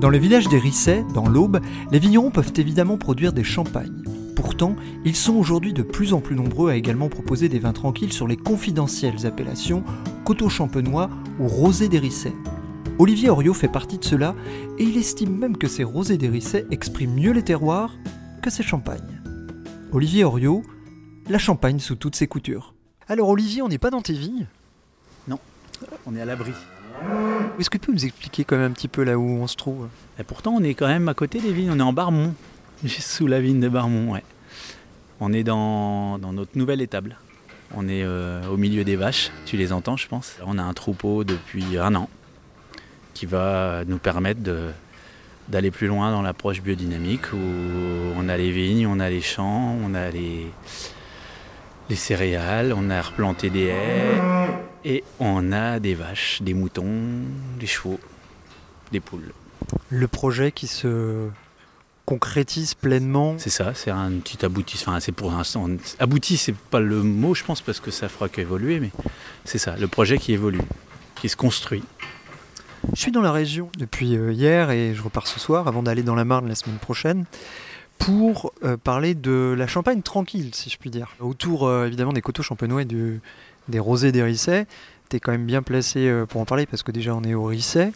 Dans le village des Rissets, dans l'Aube, les vignerons peuvent évidemment produire des champagnes. Pourtant, ils sont aujourd'hui de plus en plus nombreux à également proposer des vins tranquilles sur les confidentielles appellations coteau champenois ou rosé des Rissets. Olivier Oriot fait partie de cela et il estime même que ces rosés des Rissets expriment mieux les terroirs que ces champagnes. Olivier Oriot, la champagne sous toutes ses coutures. Alors Olivier, on n'est pas dans tes vignes? On est à l'abri. Est-ce que tu peux nous expliquer quand même un petit peu là où on se trouve? Et pourtant, on est quand même à côté des vignes. On est en Barmont, juste sous la vigne de Barmont. Ouais. On est dans, notre nouvelle étable. On est euh, au milieu des vaches. Tu les entends, je pense. On a un troupeau depuis un an qui va nous permettre d'aller plus loin dans l'approche biodynamique où on a les vignes, on a les champs, on a les, les céréales, on a replanté des haies et on a des vaches, des moutons, des chevaux, des poules. Le projet qui se concrétise pleinement C'est ça, c'est un petit aboutissement. Enfin, c'est pour l'instant. Abouti, c'est pas le mot, je pense, parce que ça fera qu'évoluer, mais c'est ça, le projet qui évolue, qui se construit. Je suis dans la région depuis euh, hier et je repars ce soir avant d'aller dans la Marne la semaine prochaine pour euh, parler de la Champagne tranquille, si je puis dire. Autour euh, évidemment des coteaux champenois et des rosés des Rissets, tu es quand même bien placé euh, pour en parler parce que déjà on est au Risset.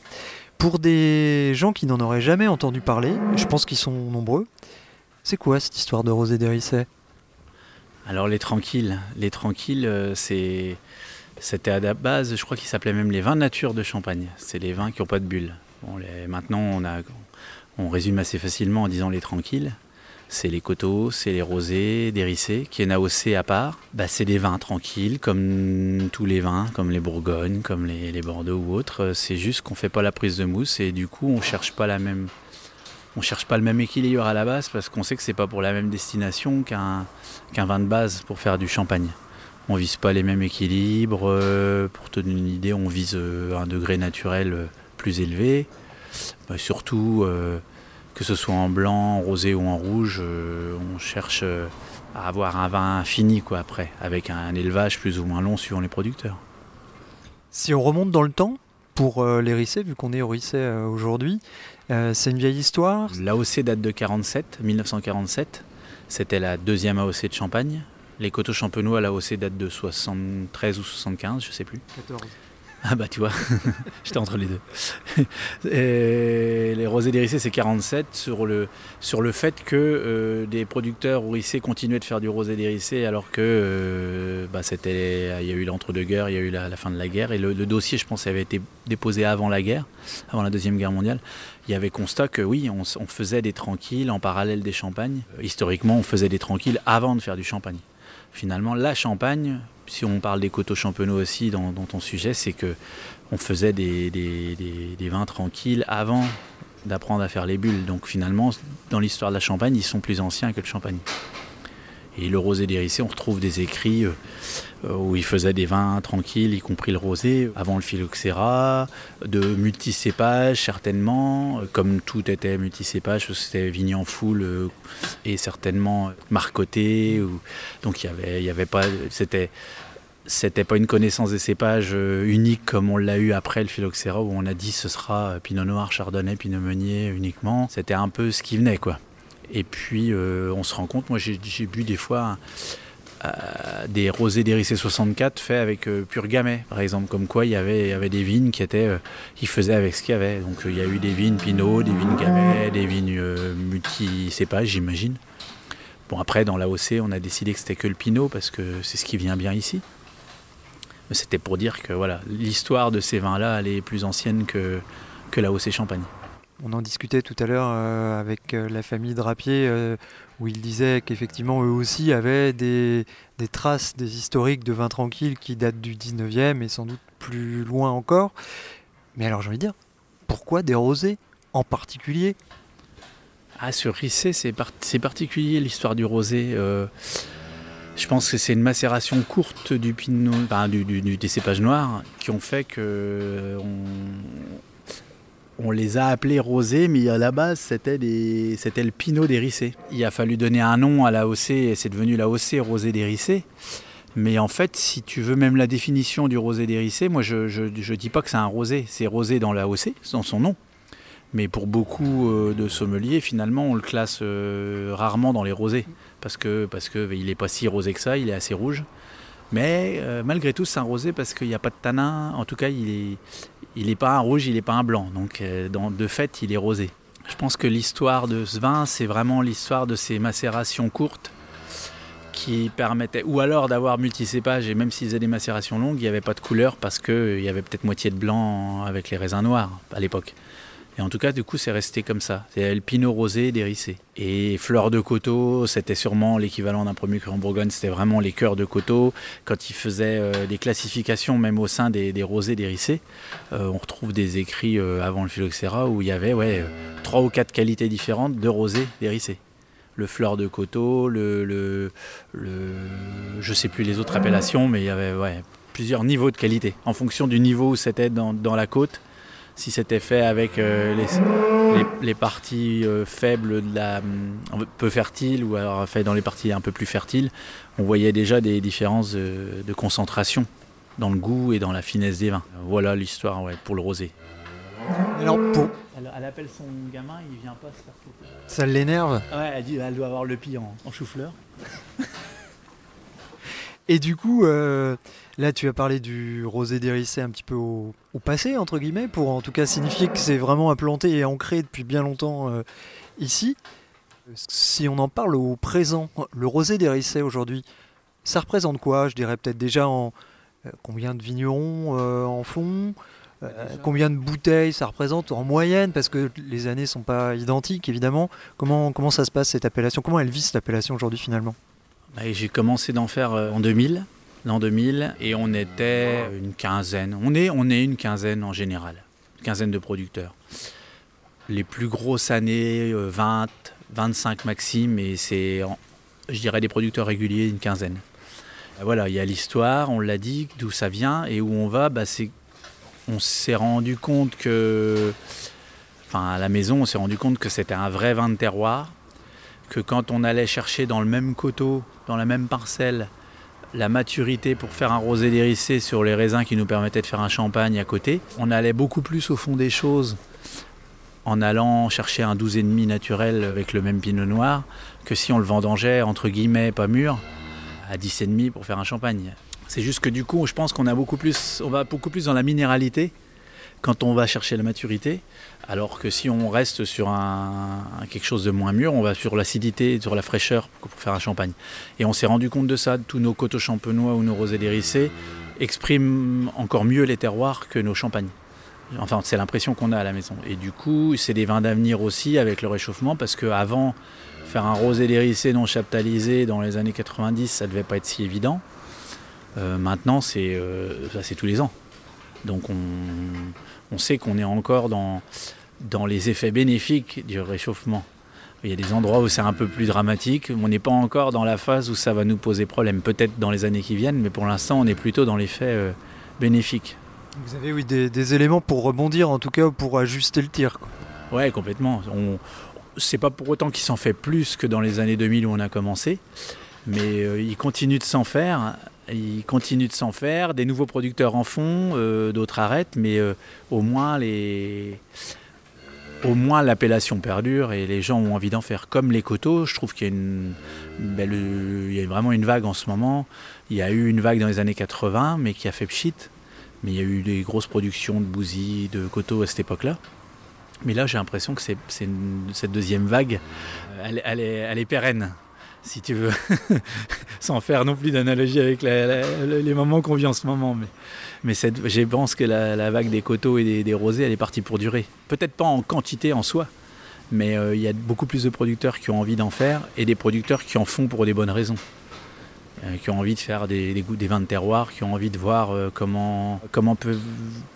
Pour des gens qui n'en auraient jamais entendu parler, je pense qu'ils sont nombreux, c'est quoi cette histoire de rosés des Rissets? Alors les tranquilles, les tranquilles, c'était à la base, je crois qu'ils s'appelaient même les vins nature de Champagne. C'est les vins qui n'ont pas de bulles. Maintenant, on résume assez facilement en disant les tranquilles. C'est les coteaux, c'est les rosés, des rissés, qui est AOC à part. Bah, c'est des vins tranquilles, comme tous les vins, comme les Bourgognes, comme les, Bordeaux ou autres. C'est juste qu'on fait pas la prise de mousse et du coup, on cherche pas la même, cherche pas le même équilibre à la base parce qu'on sait que c'est pas pour la même destination qu'un vin de base pour faire du champagne. On vise pas les mêmes équilibres. euh, pour te donner une idée, on vise euh, un degré naturel euh, plus élevé. Bah, surtout, que ce soit en blanc, en rosé ou en rouge, euh, on cherche euh, à avoir un vin fini quoi, après, avec un élevage plus ou moins long suivant les producteurs. Si on remonte dans le temps, pour euh, les Rissets, vu qu'on est au Risset euh, aujourd'hui, c'est une vieille histoire. L'AOC date de 47, 1947. C'était la deuxième AOC de Champagne. Les coteaux champenois, l'AOC date de 73 ou 75, je sais plus. Ah bah tu vois, j'étais entre les deux. Les rosés d'Hérissé c'est 47 sur le, sur le fait que euh, des producteurs Rissé continuaient de faire du rosé d'Hérissé alors que euh, bah, c'était, il y a eu l'entre-deux-guerres, il y a eu la, fin de la guerre et le, dossier je pense avait été déposé avant la guerre, avant la deuxième guerre mondiale. Il y avait constat que oui, on, faisait des tranquilles en parallèle des champagnes. Historiquement, on faisait des tranquilles avant de faire du champagne. Finalement, la champagne, si on parle des coteaux champenois aussi dans, ton sujet, c'est que on faisait des vins tranquilles avant d'apprendre à faire les bulles. Donc finalement, dans l'histoire de la Champagne, ils sont plus anciens que le champagne. Et le rosé d'Hérissé, on retrouve des écrits euh, euh, où ils faisaient des vins tranquilles, y compris le rosé, avant le phylloxéra, de multicépages certainement, euh, comme tout était multicépage, c'était vignes en foule et certainement marcoté. Ou, donc il y avait, il pas, c'était, c'était pas une connaissance des cépages unique comme on l'a eu après le phylloxéra où on a dit ce sera Pinot Noir, Chardonnay, Pinot Meunier uniquement. C'était un peu ce qui venait quoi. Et puis euh, on se rend compte, moi j'ai, bu des fois euh, des rosés d'Hérissé 64 faits avec euh, pur gamay, par exemple. Comme quoi, il y avait, des vignes qui étaient, euh, faisaient avec ce qu'il y avait. Donc, il y a eu des vignes Pinot, des vignes gamay, des vignes multi-cépages, j'imagine. Bon, après, dans l'AOC, on a décidé que c'était que le Pinot parce que c'est ce qui vient bien ici. Mais c'était pour dire que voilà, l'histoire de ces vins-là, elle est plus ancienne que, que l'AOC Champagne. On en discutait tout à l'heure euh, avec euh, la famille Drapier, euh, où ils disaient qu'effectivement eux aussi avaient des, traces, des historiques de vins tranquilles qui datent du 19e et sans doute plus loin encore. Mais alors j'ai envie de dire, pourquoi des rosés en particulier? Ah, sur Rissé, c'est particulier l'histoire du rosé. Je pense que c'est une macération courte du pinot, du, cépages noirs qui ont fait que les a appelés rosés, mais à la base c'était le pinot d'Hérissé. Il a fallu donner un nom à la OC et c'est devenu la OC rosé d'Hérissé. Mais en fait, si tu veux même la définition du rosé d'Hérissé, moi je ne dis pas que c'est un rosé, c'est rosé dans la OC, dans son nom. Mais pour beaucoup euh, de sommeliers, finalement, on le classe euh, rarement dans les rosés. Parce que parce que n'est pas si rosé que ça, il est assez rouge. Mais euh, malgré tout, c'est un rosé parce qu'il n'y a pas de tanin. En tout cas, il n'est il est pas un rouge, il n'est pas un blanc. Donc, de fait, il est rosé. Je pense que l'histoire de ce vin, c'est vraiment l'histoire de ces macérations courtes qui permettaient, ou alors d'avoir multicépages, et même s'ils faisaient des macérations longues, il n'y avait pas de couleur parce qu'il y avait peut-être moitié de blanc avec les raisins noirs à l'époque. Et en tout cas, du coup, c'est resté comme ça. C'est le pinot rosé d'Hérissé. Et fleur de coteau, c'était sûrement l'équivalent d'un premier cru en Bourgogne. C'était vraiment les cœurs de coteau. Quand ils faisaient euh, des classifications, même au sein des, rosés d'Hérissé, euh, on retrouve des écrits euh, avant le phylloxéra où il y avait ouais, trois ou quatre qualités différentes de rosés d'Hérissé le fleur de coteau, le, le, le, je sais plus les autres appellations, mais il y avait plusieurs niveaux de qualité en fonction du niveau où c'était dans, la côte si c'était fait avec euh, les, parties euh, faibles de la peu fertiles ou alors fait dans les parties un peu plus fertiles, on voyait déjà des différences de, concentration dans le goût et dans la finesse des vins. Voilà l'histoire pour le rosé. Alors pour... elle, appelle son gamin, il vient pas se faire Ça l'énerve? Ouais, elle dit elle doit avoir le pied en, chou-fleur. Et du coup, euh, Là, tu as parlé du rosé d'Hérissé un petit peu au, passé, entre guillemets, pour en tout cas signifier que c'est vraiment implanté et ancré depuis bien longtemps euh, ici. Si on en parle au présent, le rosé d'Hérissé aujourd'hui, ça représente quoi? Je dirais peut-être déjà en euh, combien de vignerons en fond Combien de bouteilles ça représente en moyenne? Parce que les années ne sont pas identiques, évidemment. Comment, comment ça se passe cette appellation? Comment elle vit cette appellation aujourd'hui finalement? J'ai commencé d'en faire en 2000 l'an 2000, et on était une quinzaine. On est, on est une quinzaine en général, une quinzaine de producteurs. Les plus grosses années, 20, euh, 25 maxime, et c'est, je dirais, des producteurs réguliers, une quinzaine. Voilà, il y a l'histoire, on l'a dit, d'où ça vient, et où on va, bah, c'est, on s'est rendu compte que, enfin à la maison, on s'est rendu compte que c'était un vrai vin de terroir, que quand on allait chercher dans le même coteau, dans la même parcelle, la maturité pour faire un rosé dérissé sur les raisins qui nous permettaient de faire un champagne à côté. On allait beaucoup plus au fond des choses en allant chercher un 12,5 naturel avec le même pinot noir que si on le vendangeait entre guillemets pas mûr à 10,5 pour faire un champagne. C'est juste que du coup, je pense qu'on a va beaucoup plus dans la minéralité quand on va chercher la maturité, alors que si on reste sur quelque chose de moins mûr, on va sur l'acidité, sur la fraîcheur pour faire un champagne. Et on s'est rendu compte de ça, tous nos coteaux champenois ou nos rosés dérissés expriment encore mieux les terroirs que nos champagnes. Enfin, c'est l'impression qu'on a à la maison. Et du coup, c'est des vins d'avenir aussi avec le réchauffement, parce qu'avant, faire un rosé dérissé non chaptalisé dans les années 90, ça devait pas être si évident. Euh, maintenant, euh, c'est tous les ans. Donc on, on sait qu'on est encore dans, dans les effets bénéfiques du réchauffement. Il y a des endroits où c'est un peu plus dramatique. On n'est pas encore dans la phase où ça va nous poser problème. Peut-être dans les années qui viennent, mais pour l'instant, on est plutôt dans l'effet euh, bénéfique. Vous avez oui des, éléments pour rebondir, en tout cas pour ajuster le tir. Quoi. Ouais, complètement. On, c'est pas pour autant qu'il s'en fait plus que dans les années 2000 où on a commencé, mais euh, il continue de s'en faire il continue de s'en faire, des nouveaux producteurs en font, euh, d'autres arrêtent, mais euh, au moins les au moins l'appellation perdure et les gens ont envie d'en faire. Comme les coteaux, je trouve qu'il y a, une, il y a vraiment une vague en ce moment. Il y a eu une vague dans les années 80, mais qui a fait pchit. Mais il y a eu des grosses productions de bousy, de coteaux à cette époque-là. Mais là, j'ai l'impression que c'est, cette deuxième vague, elle est pérenne si tu veux, sans faire non plus d'analogie avec les moments qu'on vit en ce moment. Mais, mais je pense que la, vague des coteaux et des, rosés, elle est partie pour durer. Peut-être pas en quantité en soi, mais euh, il y a beaucoup plus de producteurs qui ont envie d'en faire et des producteurs qui en font pour des bonnes raisons. euh, qui ont envie de faire des, des, des vins de terroir, qui ont envie de voir euh, comment, comment peut,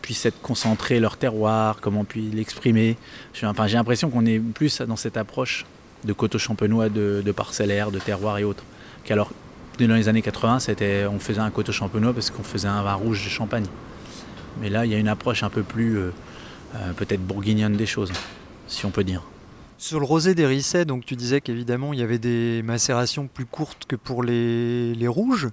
puisse être concentré leur terroir, comment puis l'exprimer. J'ai l'impression qu'on est plus dans cette approche de coteau champenois, de, de parcellaire, de terroir et autres. Qu'alors, dans les années 80, c'était, on faisait un coteau champenois parce qu'on faisait un vin rouge de champagne. Mais là, il y a une approche un peu plus euh, euh, peut-être bourguignonne des choses, si on peut dire. Sur le rosé des Risset, donc tu disais qu'évidemment il y avait des macérations plus courtes que pour les, les rouges.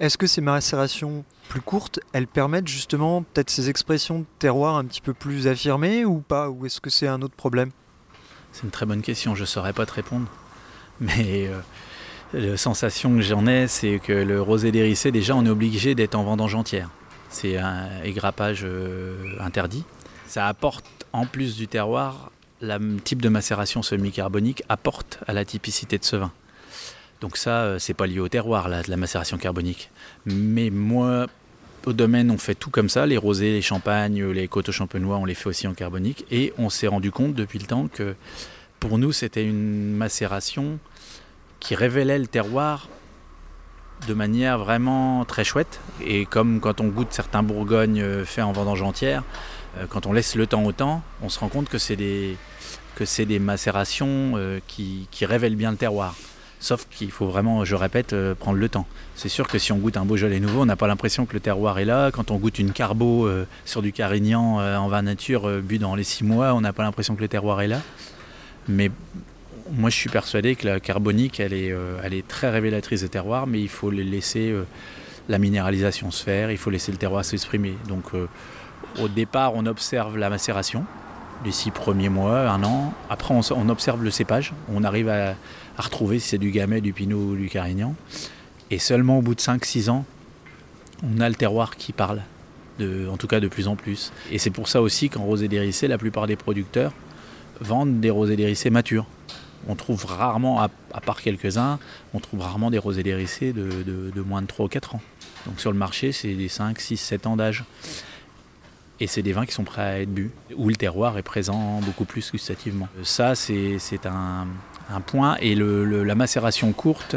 Est-ce que ces macérations plus courtes, elles permettent justement peut-être ces expressions de terroir un petit peu plus affirmées ou pas? Ou est-ce que c'est un autre problème? C'est une très bonne question, je ne saurais pas te répondre. Mais euh, la sensation que j'en ai, c'est que le rosé dérissé, déjà, on est obligé d'être en vendange entière. C'est un égrappage euh, interdit. Ça apporte, en plus du terroir, le type de macération semi-carbonique apporte à la typicité de ce vin. Donc ça, euh, c'est pas lié au terroir, la, la macération carbonique. Mais moi, au domaine, on fait tout comme ça. Les rosés, les champagnes, les coteaux champenois, on les fait aussi en carbonique. Et on s'est rendu compte depuis le temps que pour nous, c'était une macération qui révélait le terroir de manière vraiment très chouette. Et comme quand on goûte certains Bourgognes euh, faits en vendange entière, euh, quand on laisse le temps au temps, on se rend compte que c'est des, que des macérations euh, qui, qui révèlent bien le terroir. Sauf qu'il faut vraiment, je répète, euh, prendre le temps. C'est sûr que si on goûte un Beaujolais nouveau, on n'a pas l'impression que le terroir est là. Quand on goûte une Carbo euh, sur du Carignan euh, en vin nature bu dans les six mois, on n'a pas l'impression que le terroir est là. Mais moi, je suis persuadé que la carbonique, elle est, très révélatrice de terroir, mais il faut laisser la minéralisation se faire, il faut laisser le terroir s'exprimer. Donc, au départ, on observe la macération, les six premiers mois, un an. Après, on observe le cépage. On arrive à, à retrouver si c'est du Gamay, du Pinot ou du Carignan. Et seulement au bout de 5-6 ans, on a le terroir qui parle, en tout cas de plus en plus. Et c'est pour ça aussi qu'en rosé dérissé, la plupart des producteurs vendent des rosés dérissés matures. On trouve rarement, à, part quelques-uns, on trouve rarement des rosés dérissés de, de- moins de 3 ou 4 ans. Donc sur le marché, c'est des 5, 6, 7 ans d'âge. Et c'est des vins qui sont prêts à être bu, où le terroir est présent beaucoup plus gustativement. Ça, c'est un, un point. Et la macération courte,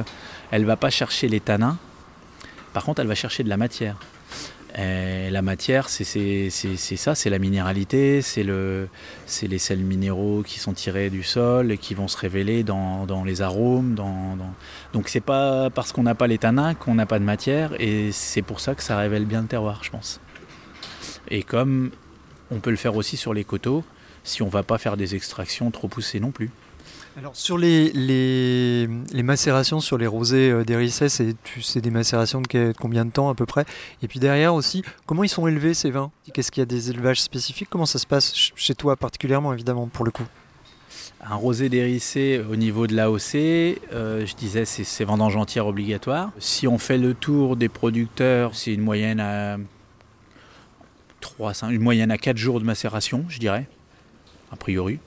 elle va pas chercher les tanins. Par contre, elle va chercher de la matière. Et la matière, c'est ça, c'est la minéralité, c'est le, les sels minéraux qui sont tirés du sol et qui vont se révéler dans, dans les arômes. Dans, dans... Donc c'est pas parce qu'on n'a pas les tanins qu'on n'a pas de matière et c'est pour ça que ça révèle bien le terroir, je pense. Et comme on peut le faire aussi sur les coteaux, si on va pas faire des extractions trop poussées non plus. Alors sur les, les, macérations sur les rosés euh, des Risset, c'est des macérations de, combien de temps à peu près? Et puis derrière aussi, comment ils sont élevés ces vins? Qu'est-ce qu'il y a des élevages spécifiques? Comment ça se passe ch- chez toi particulièrement évidemment pour le coup? Un rosé dérissé au niveau de l'AOC, euh, je disais, c'est c'est vendange entière obligatoire. Si on fait le tour des producteurs, c'est une moyenne à 3, 5, une moyenne à 4 jours de macération, je dirais, a priori.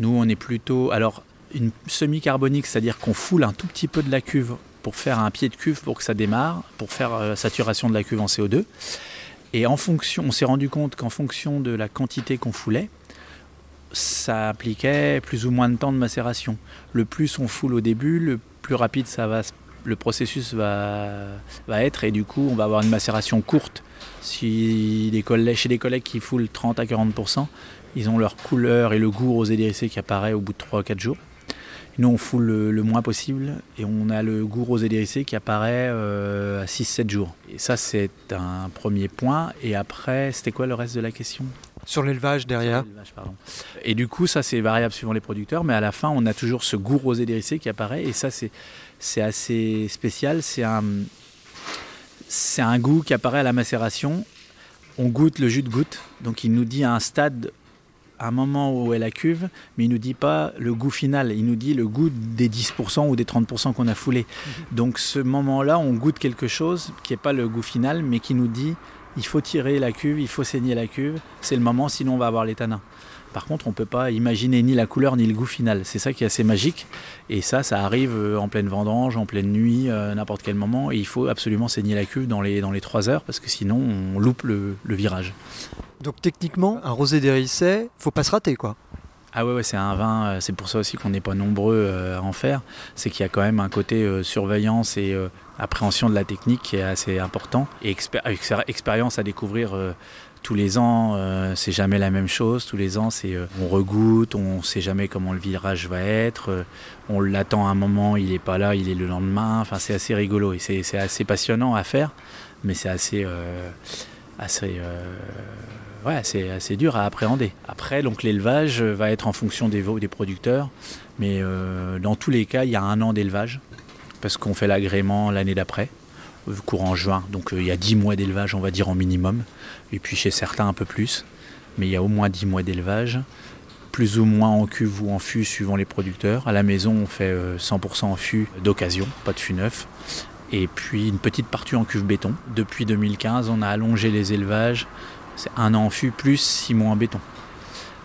Nous, on est plutôt. Alors, une semi-carbonique, c'est-à-dire qu'on foule un tout petit peu de la cuve pour faire un pied de cuve pour que ça démarre, pour faire euh, saturation de la cuve en CO2. Et en fonction, on s'est rendu compte qu'en fonction de la quantité qu'on foulait, ça impliquait plus ou moins de temps de macération. Le plus on foule au début, le plus rapide ça va, le processus va, être et du coup on va avoir une macération courte. Si collègues, chez les collègues qui foulent 30 à 40%, ils ont leur couleur et le goût rosé dérissé qui apparaît au bout de 3 ou 4 jours. Nous on foule le, le moins possible et on a le goût rosé dérissé qui apparaît euh, à 6-7 jours. Et ça c'est un premier point. Et après, c'était quoi le reste de la question? Sur l'élevage derrière. Et du coup, ça c'est variable suivant les producteurs, mais à la fin, on a toujours ce goût rosé dérissé qui apparaît, et ça c'est c'est assez spécial. C'est un c'est un goût qui apparaît à la macération. On goûte le jus de goutte, donc il nous dit à un stade, à un moment où est la cuve, mais il nous dit pas le goût final, il nous dit le goût des 10% ou des 30% qu'on a foulé. Donc ce moment-là, on goûte quelque chose qui n'est pas le goût final, mais qui nous dit il faut tirer la cuve, il faut saigner la cuve, c'est le moment, sinon on va avoir les tanins. Par contre, on ne peut pas imaginer ni la couleur ni le goût final. C'est ça qui est assez magique. Et ça, ça arrive euh, en pleine vendange, en pleine nuit, euh, n'importe quel moment. Et il faut absolument saigner la cuve dans les, dans les 3 heures parce que sinon, on loupe le, le virage. Donc techniquement, un rosé des Risset, faut pas se rater quoi. Ah ouais, ouais c'est un vin, euh, c'est pour ça aussi qu'on n'est pas nombreux à en faire. C'est qu'il y a quand même un côté surveillance et appréhension de la technique qui est assez important et expérience à découvrir tous les ans, c'est jamais la même chose. Tous les ans, c'est on regoute, on ne sait jamais comment le virage va être. on l'attend un moment, il n'est pas là, il est le lendemain. C'est assez rigolo et c'est assez passionnant à faire, mais c'est assez, dur à appréhender. Après, donc l'élevage va être en fonction des veaux des producteurs, mais euh, dans tous les cas, il y a un an d'élevage parce qu'on fait l'agrément l'année d'après, euh, courant juin. Donc euh, il y a 10 mois d'élevage, on va dire en minimum, et puis chez certains un peu plus, mais il y a au moins 10 mois d'élevage, plus ou moins en cuve ou en fût suivant les producteurs. À la maison, on fait 100% en fût d'occasion, pas de fût neuf. Et puis une petite partie en cuve béton. Depuis 2015, on a allongé les élevages c'est un an en fût plus six mois en béton.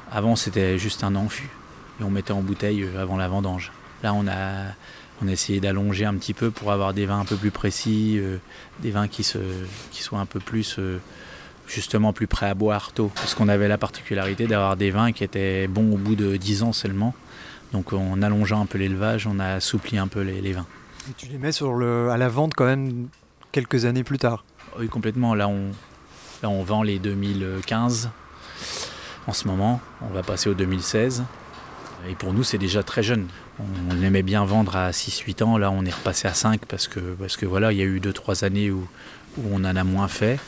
Avant, c'était juste un an en fût. Et on mettait en bouteille euh, avant la vendange. Là, on a, on a essayé d'allonger un petit peu pour avoir des vins un peu plus précis, euh, des vins qui, se, qui soient un peu plus, euh, justement, plus prêts à boire tôt. Parce qu'on avait la particularité d'avoir des vins qui étaient bons au bout de 10 ans seulement. Donc, en allongeant un peu l'élevage, on a assoupli un peu les, vins. Et tu les mets sur le, à la vente quand même quelques années plus tard Oui, complètement. Là, on, Là, on vend les 2015 en ce moment. On va passer au 2016. Et pour nous, c'est déjà très jeune. On aimait bien vendre à 6-8 ans. Là, on est repassé à 5 parce que, parce que voilà, il y a eu 2-3 années où, on en a moins fait.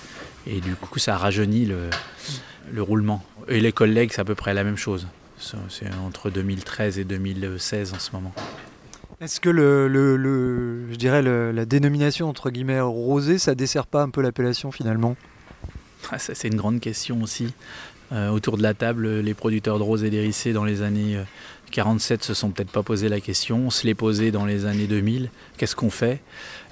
Et du coup, ça a rajeuni le, le roulement. Et les collègues, c'est à peu près la même chose. C'est entre 2013 et 2016 en ce moment. Est-ce que le, le, je dirais la dénomination entre guillemets rosé, ça dessert pas un peu l'appellation finalement? Ah, c'est une grande question aussi. Euh, autour de la table, les producteurs de rosé dérissé dans les années 47 euh, se sont peut-être pas posé la question. On se l'est posé dans les années 2000. Qu'est-ce qu'on fait?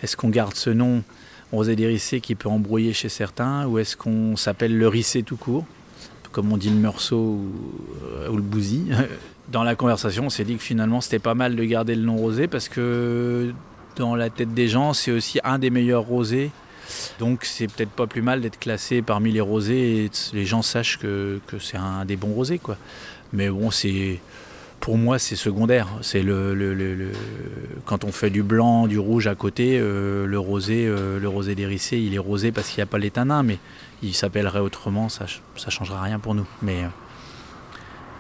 Est-ce qu'on garde ce nom rosé dérissé qui peut embrouiller chez certains ou est-ce qu'on s'appelle le rissé tout court? Comme on dit le meursault ou, euh, ou le bousy Dans la conversation, on s'est dit que finalement c'était pas mal de garder le nom rosé parce que dans la tête des gens, c'est aussi un des meilleurs rosés donc c'est peut-être pas plus mal d'être classé parmi les rosés et les gens sachent que, c'est un des bons rosés. Mais bon, c'est pour moi c'est secondaire. Quand on fait du blanc, du rouge à côté, euh, le rosé, euh, le rosé dérissé, il est rosé parce qu'il n'y a pas les tanins, mais il s'appellerait autrement, ça ne changera rien pour nous. Mais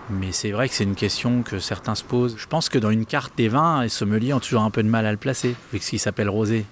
mais c'est vrai que c'est une question que certains se posent. Je pense que dans une carte des vins, les sommeliers ont toujours un peu de mal à le placer, vu qu'il s'appelle rosé.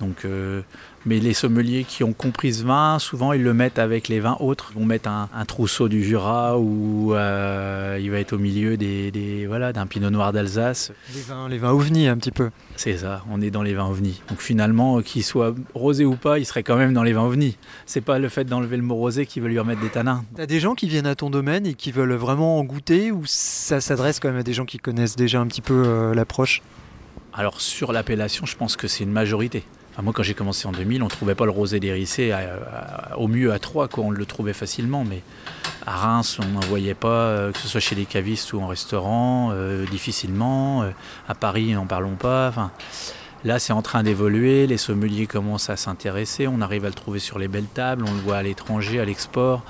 Donc, euh, mais les sommeliers qui ont compris ce vin, souvent ils le mettent avec les vins autres. Ils vont mettre un, trousseau du Jura ou euh, il va être au milieu des, voilà d'un Pinot Noir d'Alsace. Les vins, les vins ovnis un petit peu. C'est ça, on est dans les vins ovnis. Donc finalement, qu'il soit rosé ou pas, il serait quand même dans les vins ovnis. C'est pas le fait d'enlever le mot rosé qui veut lui remettre des tanins. T'as des gens qui viennent à ton domaine et qui veulent vraiment en goûter ou ça s'adresse quand même à des gens qui connaissent déjà un petit peu euh, l'approche? Alors sur l'appellation, je pense que c'est une majorité moi, quand j'ai commencé en 2000, on ne trouvait pas le rosé d'Hérissé au mieux à Troyes, quoi. on le trouvait facilement, mais à Reims, on n'en voyait pas, euh, que ce soit chez les cavistes ou en restaurant, euh, difficilement. Euh, à Paris, n'en parlons pas. Là, c'est en train d'évoluer, les sommeliers commencent à s'intéresser, on arrive à le trouver sur les belles tables, on le voit à l'étranger, à l'export.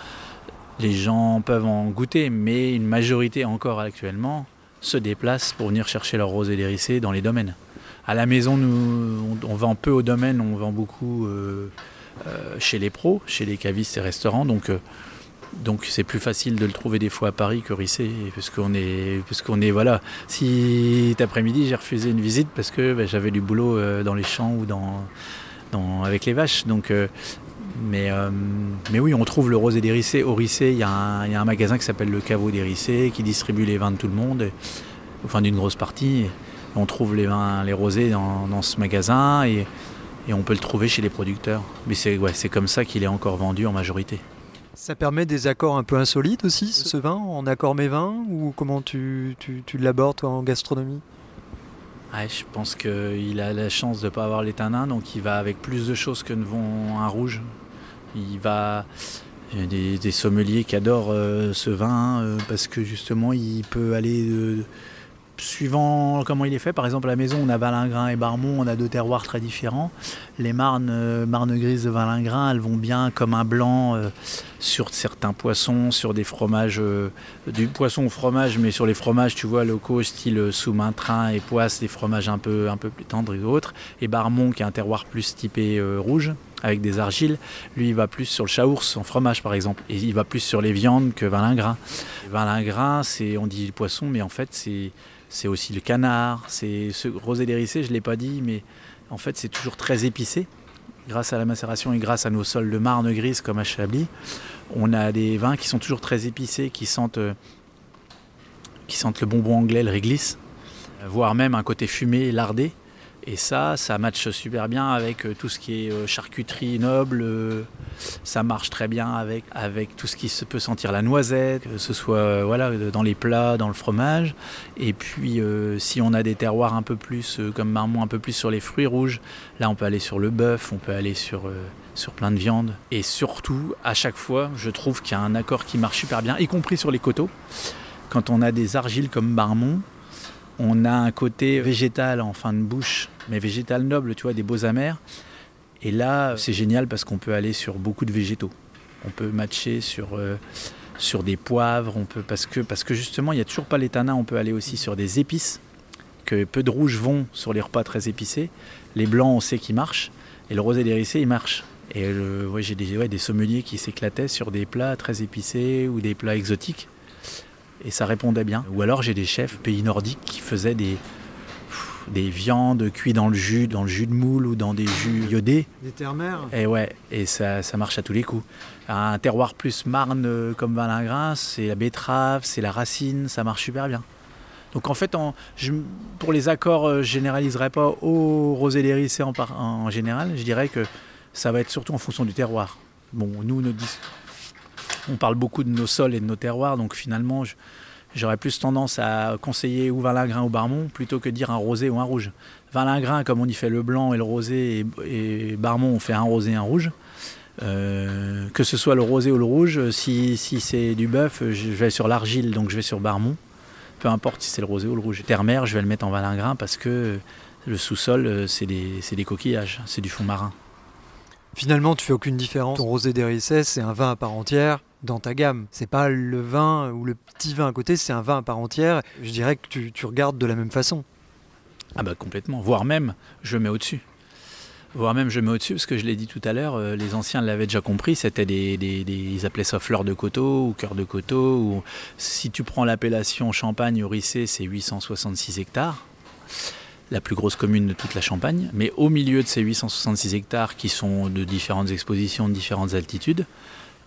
Les gens peuvent en goûter, mais une majorité encore actuellement se déplace pour venir chercher leur rosé d'Hérissé dans les domaines. À la maison, nous, on, vend peu au domaine, on vend beaucoup euh, euh, chez les pros, chez les cavistes et restaurants. Donc, euh, donc c'est plus facile de le trouver des fois à Paris que Rissé, parce qu'on est, parce qu'on est, voilà. Si cet après-midi j'ai refusé une visite parce que ben, j'avais du boulot dans les champs ou dans, dans, avec les vaches, donc. mais, mais oui, on trouve le rosé des Rissés. Au Rissé, il y, a un magasin qui s'appelle le Caveau des Rissés, qui distribue les vins de tout le monde, enfin d'une grosse partie. On trouve les vins, les rosés dans, ce magasin et, on peut le trouver chez les producteurs. Mais c'est ouais, comme ça qu'il est encore vendu en majorité. Ça permet des accords un peu insolites aussi, ce vin, en accord mes vins Ou comment tu, tu, l'abordes en gastronomie? Je pense qu'il a la chance de ne pas avoir les tanins, donc il va avec plus de choses que ne vont un rouge. Il va. Il y a des, sommeliers qui adorent euh, ce vin euh, parce que justement il peut aller de, suivant comment il est fait. Par exemple, à la maison, on a Valingrin et Barmont, on a deux terroirs très différents. Les marnes, euh, grises de Valingrin, elles vont bien comme un blanc euh, sur certains poissons, sur des fromages, euh, du poisson au fromage, mais sur les fromages, tu vois, locaux, style sous-main, train et poisse, des fromages un peu, un peu plus tendres et autres. Et Barmont, qui est un terroir plus typé rouge, avec des argiles. Lui, il va plus sur le chaours en fromage, par exemple. Et il va plus sur les viandes que Valingrin. Valingrin, c'est, on dit poisson, mais en fait, c'est, c'est aussi le canard. C'est ce rosé dérissé, je ne l'ai pas dit, mais en fait, c'est toujours très épicé. Grâce à la macération et grâce à nos sols de marne grise comme à Chablis, on a des vins qui sont toujours très épicés, qui sentent, euh, qui sentent le bonbon anglais, le réglisse, voire même un côté fumé, lardé. Et ça, ça matche super bien avec euh, tout ce qui est euh, charcuterie noble. Euh, ça marche très bien avec, tout ce qui se peut sentir la noisette, que ce soit voilà, dans les plats, dans le fromage. Et puis, si on a des terroirs un peu plus, comme Marmont, un peu plus sur les fruits rouges, là, on peut aller sur le bœuf, on peut aller sur, plein de viandes. Et surtout, à chaque fois, je trouve qu'il y a un accord qui marche super bien, y compris sur les coteaux. Quand on a des argiles comme Marmont, on a un côté végétal en fin de bouche, mais végétal noble, tu vois, des beaux amers. Et là, c'est génial parce qu'on peut aller sur beaucoup de végétaux. On peut matcher sur, euh, des poivres, on peut, parce, que, parce que justement, il n'y a toujours pas les tanins, on peut aller aussi sur des épices, que peu de rouges vont sur les repas très épicés. Les blancs, on sait qu'ils marchent, et le rosé dérissé, il marche. Et j'ai des, des sommeliers qui s'éclataient sur des plats très épicés ou des plats exotiques et ça répondait bien. Ou alors j'ai des chefs pays nordiques qui faisaient des, des viandes cuites dans le jus, dans le jus de moule ou dans des jus iodés. Des terres-mères Et ouais, et ça, ça, marche à tous les coups. Un terroir plus marne euh, comme Valingrin, c'est la betterave, c'est la racine, ça marche super bien. Donc en fait, en, je, pour les accords, euh, je généraliserai pas au rosé dérissé en, en général. Je dirais que ça va être surtout en fonction du terroir. Bon, nous, nos, on parle beaucoup de nos sols et de nos terroirs, donc finalement, j'aurais plus tendance à conseiller ou Valingrin ou Barmont plutôt que dire un rosé ou un rouge. Valingrin, comme on y fait le blanc et le rosé, et, Barmont, on fait un rosé et un rouge. Euh, que ce soit le rosé ou le rouge, si, c'est du bœuf, je vais sur l'argile, donc je vais sur Barmont. Peu importe si c'est le rosé ou le rouge. Terre-mer, je vais le mettre en Valingrin parce que le sous-sol, c'est des, des coquillages, c'est du fond marin. Finalement, tu fais aucune différence. Ton rosé d'Hérissès, c'est un vin à part entière dans ta gamme. C'est pas le vin ou le petit vin à côté, c'est un vin à part entière. Je dirais que tu, regardes de la même façon. Ah bah complètement, voire même je mets au-dessus. Voire même je mets au-dessus, parce que je l'ai dit tout à l'heure, euh, les anciens l'avaient déjà compris, c'était des, Ils appelaient ça fleur de coteau ou cœur de coteau. Ou, si tu prends l'appellation Champagne au c'est 866 hectares la plus grosse commune de toute la Champagne. Mais au milieu de ces 866 hectares qui sont de différentes expositions, de différentes altitudes,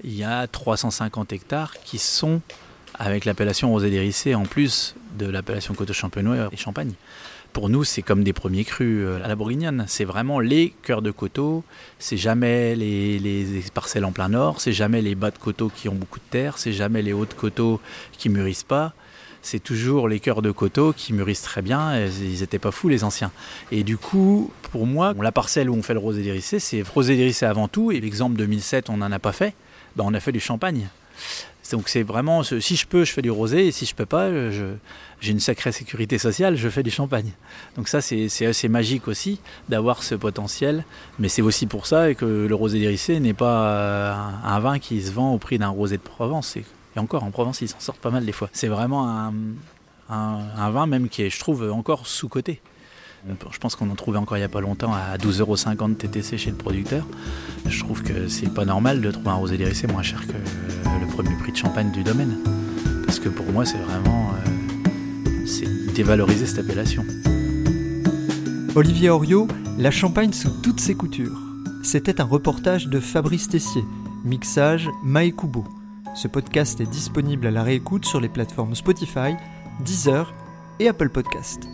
il y a 350 hectares qui sont avec l'appellation rosé dérissé en plus de l'appellation coteau champenois et champagne. Pour nous, c'est comme des premiers crus euh, à la bourguignonne. C'est vraiment les cœurs de coteau. C'est jamais les, parcelles en plein nord. C'est jamais les bas de coteau qui ont beaucoup de terre. C'est jamais les hauts de coteau qui mûrissent pas. C'est toujours les cœurs de coteau qui mûrissent très bien. Ils n'étaient pas fous, les anciens. Et du coup, pour moi, la parcelle où on fait le rosé dérissé, c'est rosé dérissé avant tout. Et l'exemple 2007, on n'en a pas fait. Bah, on a fait du champagne. Donc c'est vraiment, si je peux, je fais du rosé, et si je peux pas, j'ai une sacrée sécurité sociale, je fais du champagne. Donc ça, c'est assez magique aussi d'avoir ce potentiel, mais c'est aussi pour ça que le rosé dérissé n'est pas euh, un, vin qui se vend au prix d'un rosé de Provence. Et, encore, en Provence, ils s'en sortent pas mal des fois. C'est vraiment un, un, vin même qui est, je trouve, encore sous-coté. Je pense qu'on en trouvait encore il n'y a pas longtemps à 12,50€ TTC chez le producteur. Je trouve que c'est pas normal de trouver un rosé dérissé moins cher que le premier prix de champagne du domaine. Parce que pour moi, c'est vraiment. Euh, c'est dévaloriser cette appellation. Olivier Oriot, la champagne sous toutes ses coutures. C'était un reportage de Fabrice Tessier, mixage Maekubo. Ce podcast est disponible à la réécoute sur les plateformes Spotify, Deezer et Apple Podcast.